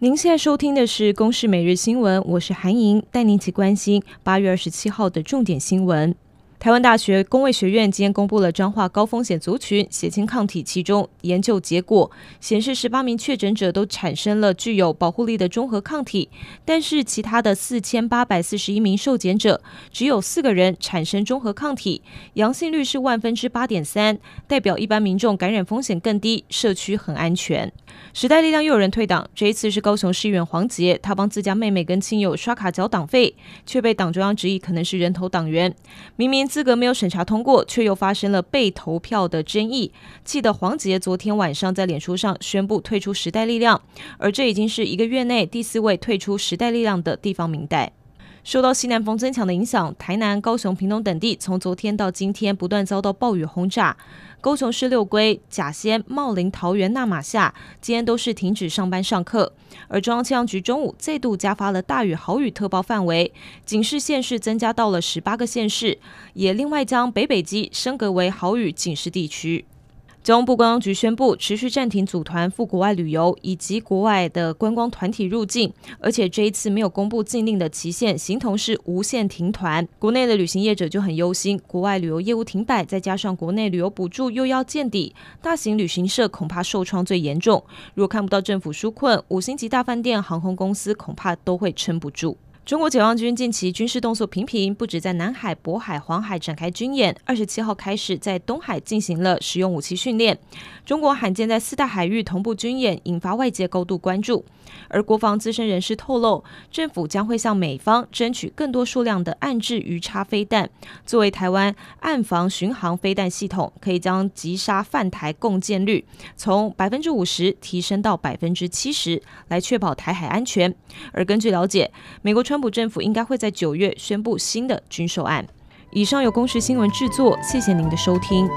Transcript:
您现在收听的是《公视每日新闻》，我是韩莹，带您一起关心八月二十七号的重点新闻。台湾大学公卫学院今天公布了彰化高风险族群血清抗体，其中研究结果显示，十八名确诊者都产生了具有保护力的中和抗体，但是其他的四千八百四十一名受检者，只有四个人产生中和抗体，阳性率是万分之八点三，代表一般民众感染风险更低，社区很安全。时代力量又有人退党，这一次是高雄市议员黄杰，他帮自家妹妹跟亲友刷卡缴党费，却被党中央质疑可能是人头党员，明明资格没有审查通过，却又发生了被投票的争议，记得黄杰昨天晚上在脸书上宣布退出时代力量，而这已经是一个月内第四位退出时代力量的地方名代。受到西南风增强的影响，台南、高雄、屏东等地从昨天到今天不断遭到暴雨轰炸。高雄市六龟、甲仙、茂林、桃园、那玛夏今天都是停止上班上课。而中央气象局中午再度加发了大雨、豪雨特报范围，警示县市增加到了十八个县市，也另外将北北基升格为豪雨警示地区。交通部观光局宣布，持续暂停组团赴国外旅游以及国外的观光团体入境，而且这一次没有公布禁令的期限，形同是无限停团。国内的旅行业者就很忧心，国外旅游业务停摆，再加上国内旅游补助又要见底，大型旅行社恐怕受创最严重。如果看不到政府纾困，五星级大饭店、航空公司恐怕都会撑不住。中国解放军近期军事动作频频，不止在南海、渤海、黄海展开军演，二十七号开始在东海进行了实用武器训练。中国罕见在四大海域同步军演，引发外界高度关注。而国防资深人士透露，政府将会向美方争取更多数量的暗制鱼叉飞弹，作为台湾岸防巡航飞弹系统，可以将击杀犯台共建率从百分之五十提升到百分之七十，来确保台海安全。而根据了解，美国川普政府应该会在九月宣布新的军售案。以上由公视新闻制作，谢谢您的收听。